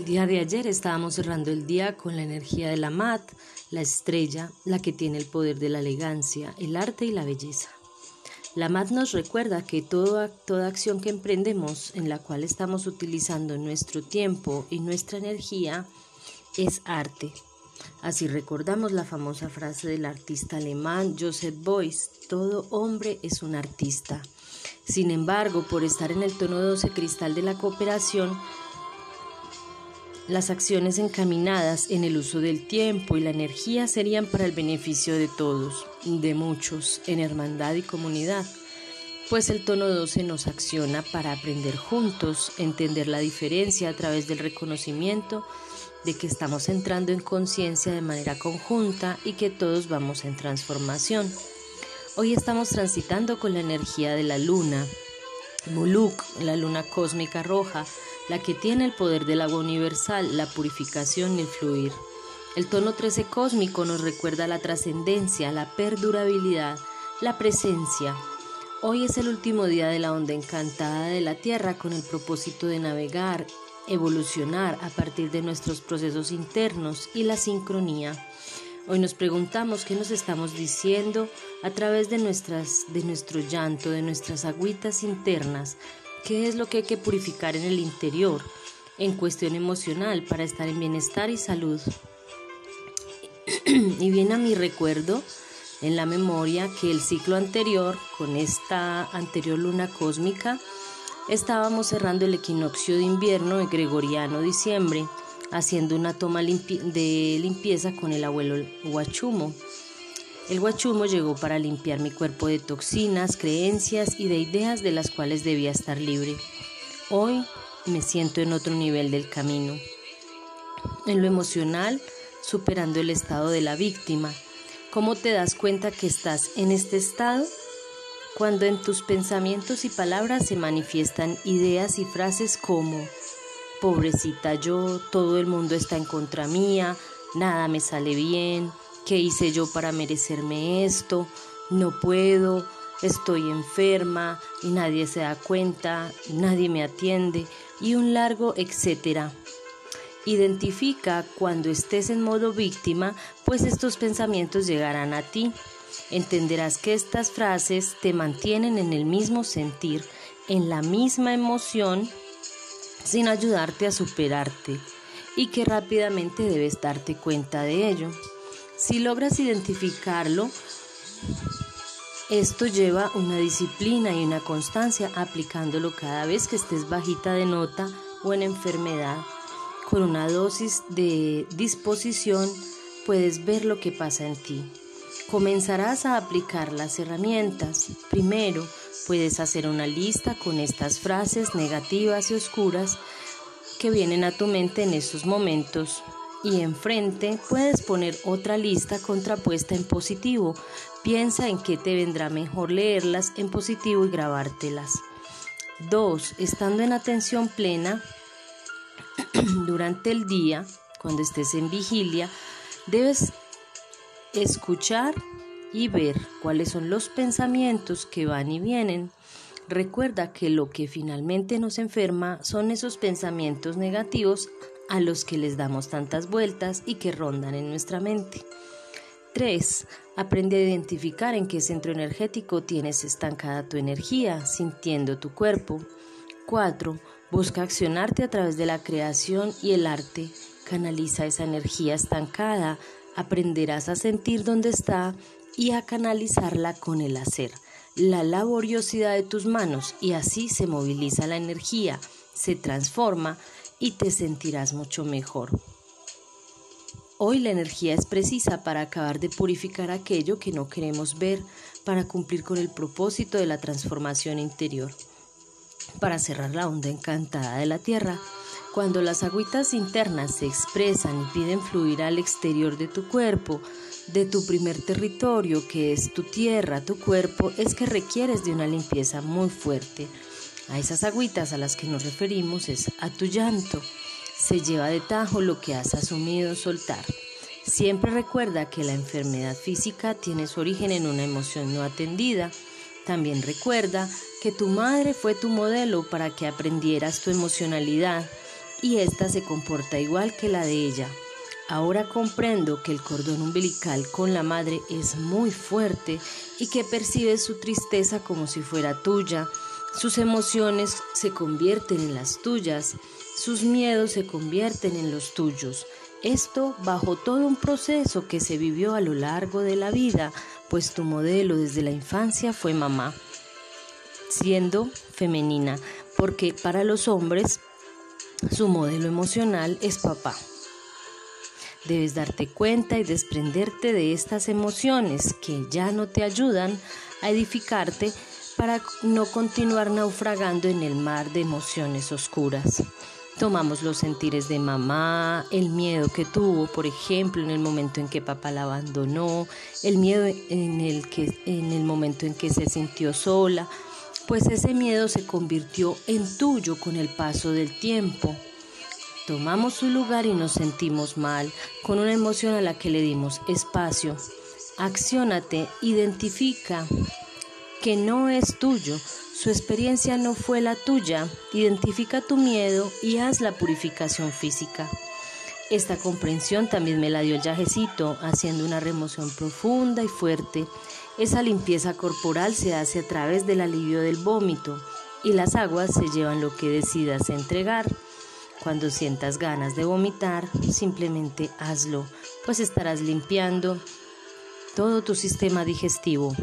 El día de ayer estábamos cerrando el día con la energía de la mat, la estrella, la que tiene el poder de la elegancia, el arte y la belleza. La mat nos recuerda que toda, acción que emprendemos en la cual estamos utilizando nuestro tiempo y nuestra energía es arte. Así recordamos la famosa frase del artista alemán Joseph Beuys, todo hombre es un artista. Sin embargo, por estar en el tono 12 cristal de la cooperación, las acciones encaminadas en el uso del tiempo y la energía serían para el beneficio de todos, de muchos, en hermandad y comunidad, pues el tono 12 nos acciona para aprender juntos, entender la diferencia a través del reconocimiento de que estamos entrando en conciencia de manera conjunta y que todos vamos en transformación. Hoy estamos transitando con la energía de la luna, Muluk, la luna cósmica roja, la que tiene el poder del agua universal, la purificación y el fluir. El tono 13 cósmico nos recuerda la trascendencia, la perdurabilidad, la presencia. Hoy es el último día de la onda encantada de la Tierra con el propósito de navegar, evolucionar a partir de nuestros procesos internos y la sincronía. Hoy nos preguntamos qué nos estamos diciendo a través de, nuestras, de nuestro llanto, de nuestras agüitas internas, qué es lo que hay que purificar en el interior, en cuestión emocional, para estar en bienestar y salud. y viene a mi recuerdo en la memoria que el ciclo anterior, con esta anterior luna cósmica, estábamos cerrando el equinoccio de invierno de Gregoriano diciembre, haciendo una toma de limpieza con el abuelo Huachumo. El guachumo llegó para limpiar mi cuerpo de toxinas, creencias y de ideas de las cuales debía estar libre. Hoy me siento en otro nivel del camino. En lo emocional, superando el estado de la víctima. ¿Cómo te das cuenta que estás en este estado? Cuando en tus pensamientos y palabras se manifiestan ideas y frases como pobrecita yo, todo el mundo está en contra mía, nada me sale bien, ¿Qué hice yo para merecerme esto? No puedo, estoy enferma y nadie se da cuenta, nadie me atiende y un largo etcétera. Identifica cuando estés en modo víctima, pues estos pensamientos llegarán a ti. Entenderás que estas frases te mantienen en el mismo sentir, en la misma emoción, sin ayudarte a superarte, y que rápidamente debes darte cuenta de ello. Si logras identificarlo, esto lleva una disciplina y una constancia aplicándolo cada vez que estés bajita de nota o en enfermedad. Con una dosis de disposición puedes ver lo que pasa en ti. Comenzarás a aplicar las herramientas. Primero, puedes hacer una lista con estas frases negativas y oscuras que vienen a tu mente en esos momentos y enfrente puedes poner otra lista contrapuesta en positivo. Piensa en qué te vendrá mejor leerlas en positivo y grabártelas. 2. Estando en atención plena durante el día, cuando estés en vigilia, debes escuchar y ver cuáles son los pensamientos que van y vienen. Recuerda que lo que finalmente nos enferma son esos pensamientos negativos a los que les damos tantas vueltas y que rondan en nuestra mente. 3. Aprende a identificar en qué centro energético tienes estancada tu energía, sintiendo tu cuerpo. 4. Busca accionarte a través de la creación y el arte. Canaliza esa energía estancada. Aprenderás a sentir dónde está y a canalizarla con el hacer. La laboriosidad de tus manos y así se moviliza la energía, se transforma y te sentirás mucho mejor. Hoy la energía es precisa para acabar de purificar aquello que no queremos ver, para cumplir con el propósito de la transformación interior, para cerrar la onda encantada de la tierra. Cuando las agüitas internas se expresan y piden fluir al exterior de tu cuerpo, de tu primer territorio, que es tu tierra, tu cuerpo, es que requieres de una limpieza muy fuerte a esas agüitas a las que nos referimos es a tu llanto. Se lleva de tajo lo que has asumido soltar. Siempre recuerda que la enfermedad física tiene su origen en una emoción no atendida. También recuerda que tu madre fue tu modelo para que aprendieras tu emocionalidad y ésta se comporta igual que la de ella. Ahora comprendo que el cordón umbilical con la madre es muy fuerte y que percibes su tristeza como si fuera tuya, sus emociones se convierten en las tuyas, sus miedos se convierten en los tuyos. Esto bajo todo un proceso que se vivió a lo largo de la vida, pues tu modelo desde la infancia fue mamá, siendo femenina, porque para los hombres su modelo emocional es papá. Debes darte cuenta y desprenderte de estas emociones que ya no te ayudan a edificarte para no continuar naufragando en el mar de emociones oscuras. Tomamos los sentires de mamá, el miedo que tuvo, por ejemplo, en el momento en que papá la abandonó, el miedo en el, que, en el momento en que se sintió sola, pues ese miedo se convirtió en tuyo con el paso del tiempo. Tomamos su lugar y nos sentimos mal, con una emoción a la que le dimos espacio. Acciónate, identifica que no es tuyo, su experiencia no fue la tuya, identifica tu miedo y haz la purificación física. Esta comprensión también me la dio el yajecito, haciendo una remoción profunda y fuerte. Esa limpieza corporal se hace a través del alivio del vómito y las aguas se llevan lo que decidas entregar. Cuando sientas ganas de vomitar, simplemente hazlo, pues estarás limpiando todo tu sistema digestivo.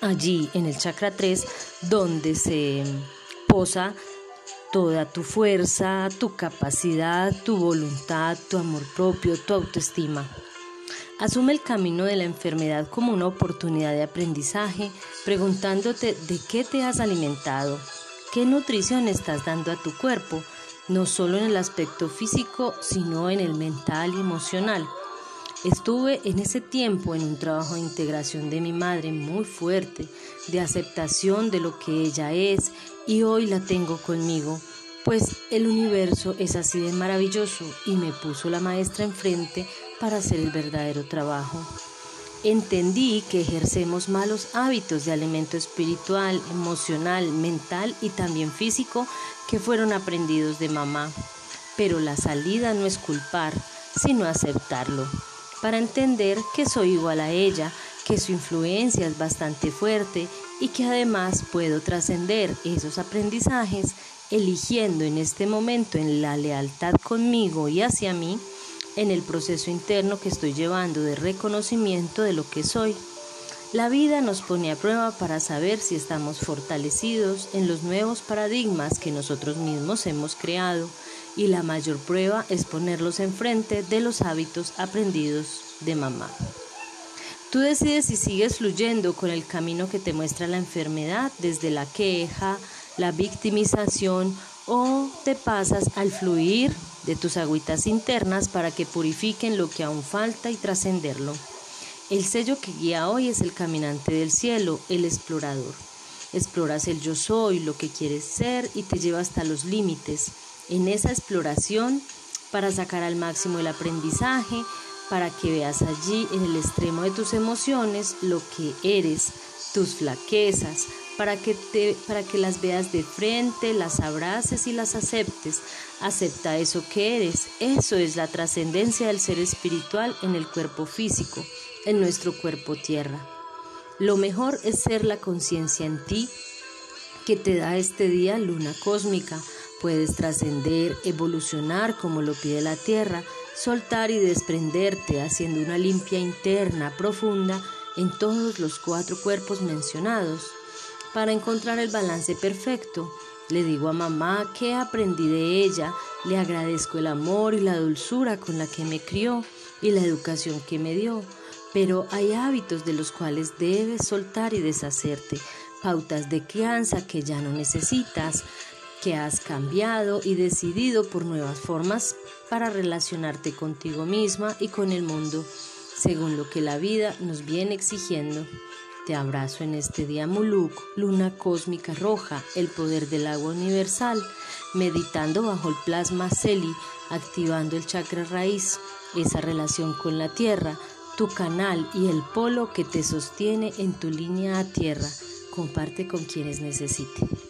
Allí en el chakra 3, donde se posa toda tu fuerza, tu capacidad, tu voluntad, tu amor propio, tu autoestima. Asume el camino de la enfermedad como una oportunidad de aprendizaje, preguntándote de qué te has alimentado, qué nutrición estás dando a tu cuerpo, no solo en el aspecto físico, sino en el mental y emocional. Estuve en ese tiempo en un trabajo de integración de mi madre muy fuerte, de aceptación de lo que ella es y hoy la tengo conmigo, pues el universo es así de maravilloso y me puso la maestra enfrente para hacer el verdadero trabajo. Entendí que ejercemos malos hábitos de alimento espiritual, emocional, mental y también físico que fueron aprendidos de mamá. Pero la salida no es culpar, sino aceptarlo, para entender que soy igual a ella, que su influencia es bastante fuerte y que además puedo trascender esos aprendizajes eligiendo en este momento en la lealtad conmigo y hacia mí en el proceso interno que estoy llevando de reconocimiento de lo que soy. La vida nos pone a prueba para saber si estamos fortalecidos en los nuevos paradigmas que nosotros mismos hemos creado y la mayor prueba es ponerlos enfrente de los hábitos aprendidos de mamá. Tú decides si sigues fluyendo con el camino que te muestra la enfermedad desde la queja, la victimización o te pasas al fluir de tus agüitas internas para que purifiquen lo que aún falta y trascenderlo. El sello que guía hoy es el caminante del cielo, el explorador. Exploras el yo soy, lo que quieres ser y te lleva hasta los límites. En esa exploración, para sacar al máximo el aprendizaje, para que veas allí en el extremo de tus emociones lo que eres, tus flaquezas, para que, te, para que las veas de frente, las abraces y las aceptes. Acepta eso que eres. Eso es la trascendencia del ser espiritual en el cuerpo físico, en nuestro cuerpo tierra. Lo mejor es ser la conciencia en ti que te da este día luna cósmica. Puedes trascender, evolucionar como lo pide la tierra, soltar y desprenderte haciendo una limpia interna profunda en todos los cuatro cuerpos mencionados para encontrar el balance perfecto. Le digo a mamá que aprendí de ella, le agradezco el amor y la dulzura con la que me crió y la educación que me dio, pero hay hábitos de los cuales debes soltar y deshacerte, pautas de crianza que ya no necesitas, que has cambiado y decidido por nuevas formas para relacionarte contigo misma y con el mundo, según lo que la vida nos viene exigiendo. Te abrazo en este día Muluk, luna cósmica roja, el poder del agua universal, meditando bajo el plasma Celi, activando el chakra raíz, esa relación con la tierra, tu canal y el polo que te sostiene en tu línea a tierra. Comparte con quienes necesiten.